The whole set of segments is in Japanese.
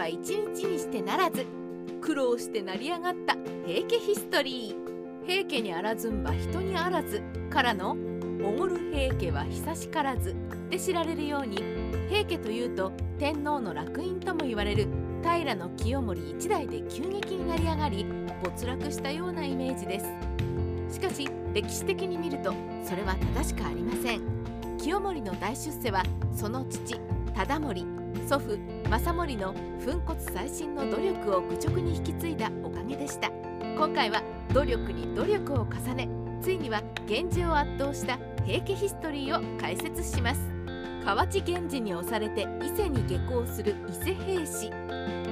は一日にしてならず苦労して成り上がった平家ヒストリー。平家にあらずんば人にあらずからのおごる平家は久しからず。で知られるように平家というと天皇の楽印とも言われる平清盛一代で急激になり上がり没落したようなイメージです。しかし歴史的に見るとそれは正しくありません。清盛の大出世はその父忠盛。祖父正盛の粉骨最新の努力を愚直に引き継いだおかげでした。今回は努力に努力を重ねついには源氏を圧倒した平家ヒストリーを解説します。河内源氏に押されて伊勢に下校する伊勢平氏。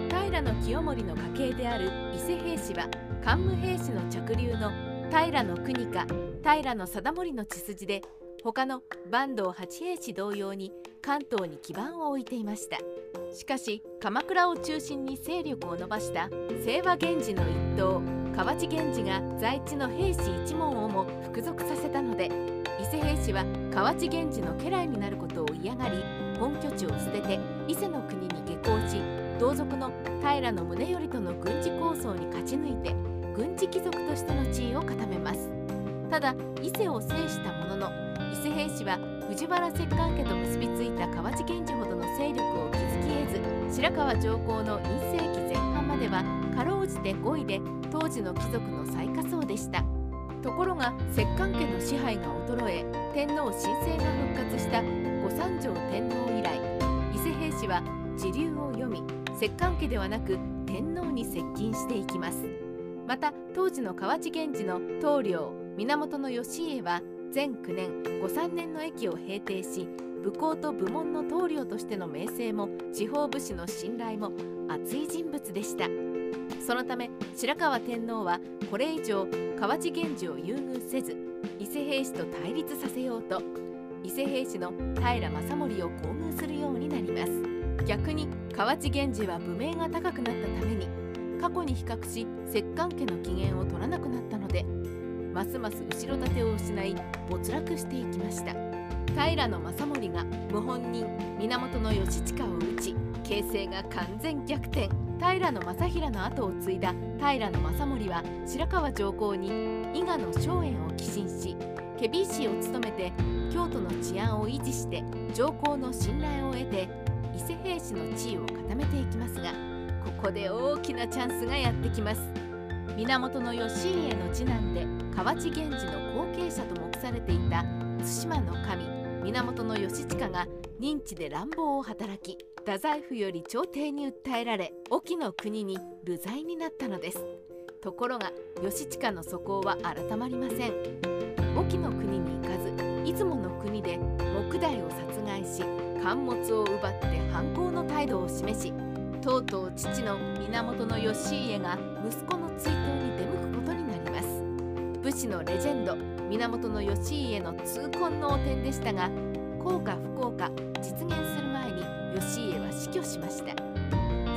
平清盛の家系である伊勢平氏は桓武平氏の着流の平国家平貞盛の血筋で他の坂東八平氏同様に関東に基盤を置いていました。しかし鎌倉を中心に勢力を伸ばした清和源氏の一党河内源氏が在地の平氏一門をも服属させたので伊勢平氏は河内源氏の家来になることを嫌がり本拠地を捨てて伊勢の国に下校し同族の平宗頼との軍事構想に勝ち抜いて軍事貴族としての地位を固めます。ただ伊勢を制したものの伊勢平氏は藤原摂関家と結びついた河内源氏ほどの勢力を築き得ず白河上皇の院世紀前半まではかろうじて5位で当時の貴族の最下層でした。ところが摂関家の支配が衰え天皇神聖が復活した御三条天皇以来伊勢平氏は時流を読み摂関家ではなく天皇に接近していきます。また当時の河内源氏の棟梁源義家は全9年御三年の駅を平定し武功と部門の棟梁としての名声も地方武士の信頼も厚い人物でした。そのため白河天皇はこれ以上河内源氏を優遇せず伊勢平氏と対立させようと伊勢平氏の平正盛を厚遇するようになります。逆に河内源氏は武名が高くなったために過去に比較し摂関家の機嫌を取らなくなったのでますます後ろ盾を失い没落していきました。平正盛が謀反人源義親を討ち形勢が完全逆転。平正平の後を継いだ平正盛は白河上皇に伊賀の荘園を寄進し検非違使を務めて京都の治安を維持して上皇の信頼を得て伊勢平氏の地位を固めていきますがここで大きなチャンスがやってきます。源義家の次男で河内源氏の後継者と目されていた対馬の神源義親が認知で乱暴を働き太宰府より朝廷に訴えられ沖の国に流罪になったのです。ところが義親の素行は改まりません。沖の国に行かず出雲の国で木大を殺害し貨物を奪って反抗の態度を示しとうとう父の源義家が息子の追悼武士のレジェンド源義家の痛恨の汚点でしたが効果不効果実現する前に義家は死去しました。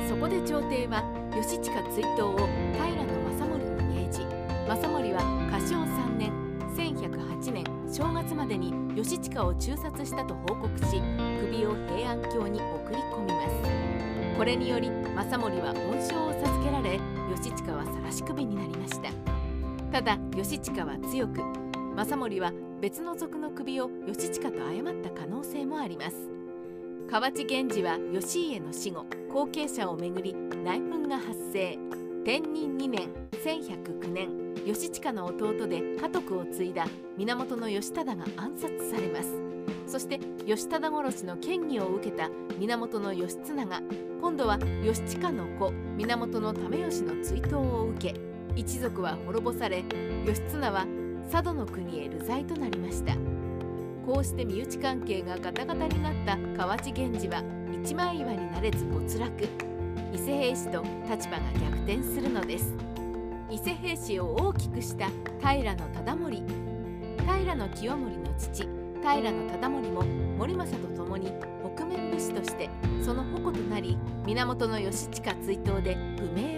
そこで朝廷は義親追悼を平正盛に命じ正盛は歌唱3年1108年正月までに義親を中殺したと報告し首を平安京に送り込みます。これにより政盛は恩賞を授けられ義親は晒し首になりました。ただ義親は強く政盛は別の族の首を義親と誤った可能性もあります。河内源氏は義家の死後後継者をめぐり内紛が発生。天任2年1109年義親の弟で家督を継いだ源義忠が暗殺されます。そして義忠殺しの権威を受けた源義経が今度は義親の子源為義の追悼を受け一族は滅ぼされ義経は佐渡の国へ流罪となりました。こうして身内関係がガタガタになった河内源氏は一枚岩になれず没落。伊勢平氏と立場が逆転するのです。伊勢平氏を大きくした平忠盛。平清盛の父平忠盛も森政と共に北面武士としてその矛となり源義親追悼で不明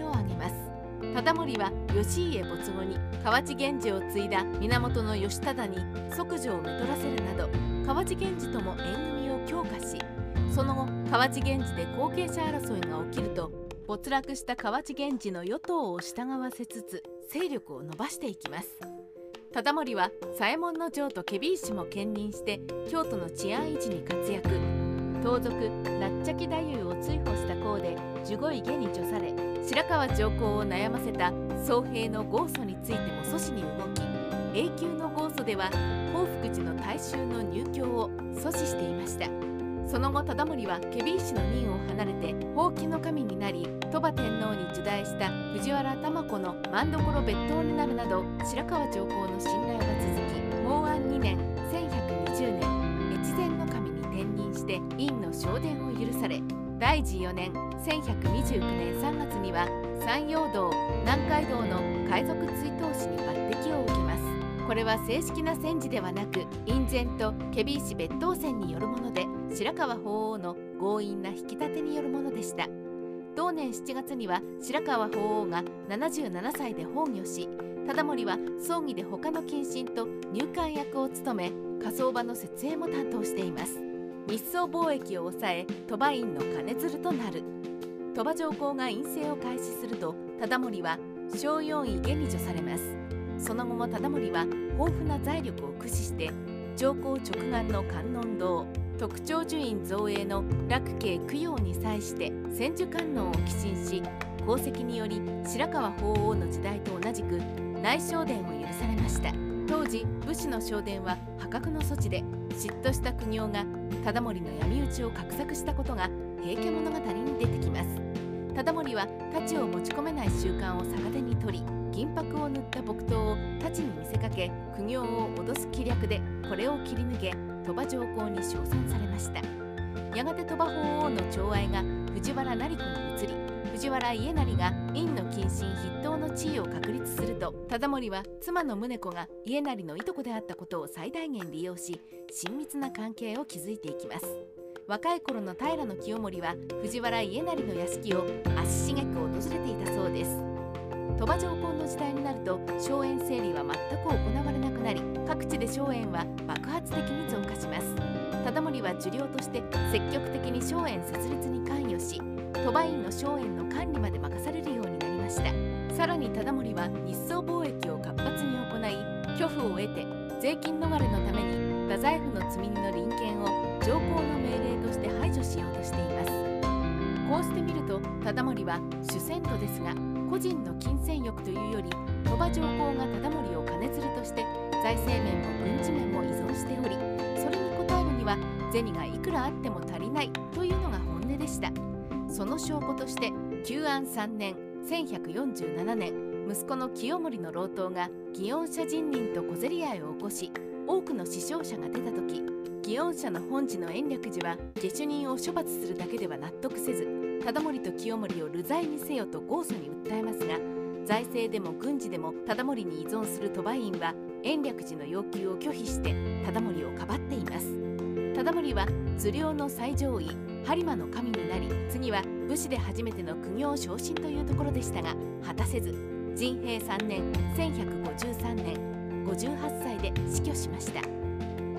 忠盛は義家没後に河内源氏を継いだ源義忠に即女をめとらせるなど河内源氏とも縁組を強化しその後河内源氏で後継者争いが起きると没落した河内源氏の与党を従わせつつ勢力を伸ばしていきます。忠盛は左衛門の城と検非違使も兼任して京都の治安維持に活躍。盗賊ラッチャキ太夫を追放した功で守護位下に除され白河上皇を悩ませた僧兵の豪祖についても阻止に動き永久の豪祖では興福寺の大衆の入居を阻止していました。その後忠盛は検非違使の任を離れてほうきの神になり鳥羽天皇に受代した藤原玉子の万所別当になるなど白河上皇の信頼が続き蒙安2年。して院の昇殿を許され大治4年1129年3月には山陽道南海道の海賊追討士に抜擢を受けます。これは正式な戦時ではなく院前と検非違使別当選によるもので白河法皇の強引な引き立てによるものでした。同年7月には白河法皇が77歳で崩御し忠盛は葬儀で他の近親と入管役を務め火葬場の設営も担当しています。日宋貿易を抑え鳥羽院の金鶴となる。鳥羽上皇が院政を開始すると忠盛は小4位下に除されます。その後も忠盛は豊富な財力を駆使して上皇直眼の観音堂特徴樹院造営の楽慶供養に際して千手観音を寄進し功績により白河法皇の時代と同じく内省殿を許されました。当時武士の昇殿は破格の措置で嫉妬した苦行が忠盛の闇討ちを画策したことが平家物語に出てきます。忠盛は太刀を持ち込めない習慣を逆手に取り銀箔を塗った木刀を太刀に見せかけ苦行を脅す気略でこれを切り抜け鳥羽上皇に称賛されました。やがて鳥羽法皇の寵愛が藤原成子に移り藤原家成が院の近親筆頭の地位を確立すると忠盛は妻の宗子が家成のいとこであったことを最大限利用し親密な関係を築いていきます。若い頃の平清盛は藤原家成の屋敷を足しげく訪れていたそうです。鳥羽上皇の時代になると荘園整理は全く行われなくなり各地で荘園は爆発的に増加します。忠盛は受領として積極的に荘園設立に関与し鳥羽院の荘園の管理まで任されるようになりました。さらに忠盛は日宋貿易を活発に行い巨付を得て税金逃れのために太宰府の積み荷の臨権を上皇の命令として排除しようとしています。こうしてみると忠盛は主戦度ですが個人の金銭欲というより鳥羽上皇が忠盛を金づるとして財政面も軍事面も依存しておりそれに応えるには銭がいくらあっても足りないというのが本音でした。その証拠として旧安3年1147年息子の清盛の老頭が祇園社人人と小競り合いを起こし多くの死傷者が出た時祇園社の本寺の延暦寺は下手人を処罰するだけでは納得せず忠盛と清盛を流罪にせよと豪訴に訴えますが財政でも軍事でも忠盛に依存する鳥羽院は延暦寺の要求を拒否して忠盛をかばっています。忠盛は頭領の最上位播磨の神になり次は武士で初めての苦行昇進というところでしたが果たせず仁平3年1153年58歳で死去しました。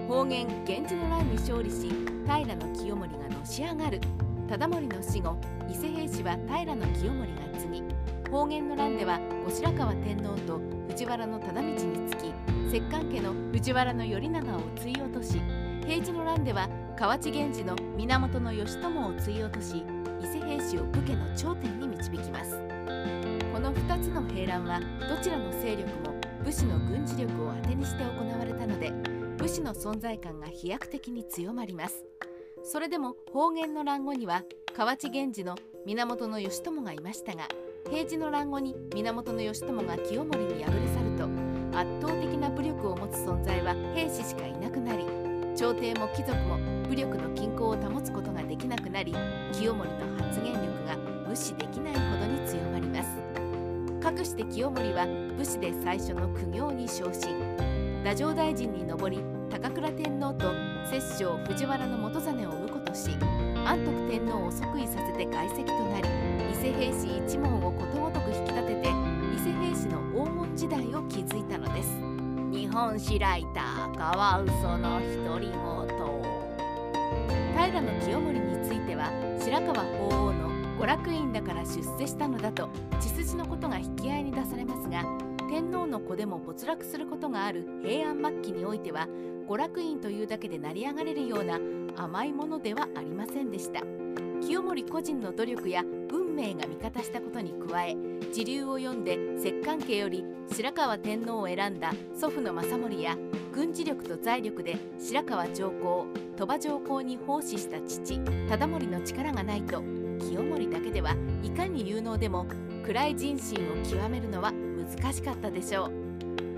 方言源氏の乱に勝利し平清盛がのし上がる。忠盛の死後伊勢平氏は平清盛が継ぎ方言の乱では後白河天皇と藤原忠道につき摂関家の藤原頼長を追い落とし平治の乱では河内源氏の源義朝を追い落とし伊勢平氏を武家の頂点に導きます。この2つの平乱はどちらの勢力も武士の軍事力を当てにして行われたので武士の存在感が飛躍的に強まります。それでも方言の乱後には河内源氏の源義朝がいましたが平治の乱後に源義朝が清盛に敗れ去ると圧倒的な武力を持つ存在は兵士しかいなくなり朝廷も貴族も武力の均衡を保つことなり清盛の発言力が無視できないほどに強まります。かくして清盛は武士で最初の苦行に昇進。太政大臣に上り高倉天皇と摂政藤原の元実を婿とし安徳天皇を即位させて外戚となり伊勢平氏一門をことごとく引き立てて伊勢平氏の黄金時代を築いたのです。日本史ライターカワウソの独り言。平清盛は白河法皇の娯楽院だから出世したのだと血筋のことが引き合いに出されますが天皇の子でも没落することがある平安末期においては娯楽院というだけで成り上がれるような甘いものではありませんでした。清盛個人の努力や運命が味方したことに加え時流を読んで摂関家より白河天皇を選んだ祖父の正盛や軍事力と財力で白河上皇鳥羽上皇に奉仕した父忠盛の力がないと清盛だけではいかに有能でも暗い人心を極めるのは難しかったでしょう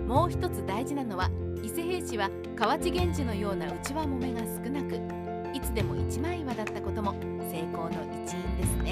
もう一つ大事なのは伊勢平氏は河内源氏のような内輪もめが少なくいつでも一枚岩だったことも成功の一因ですね。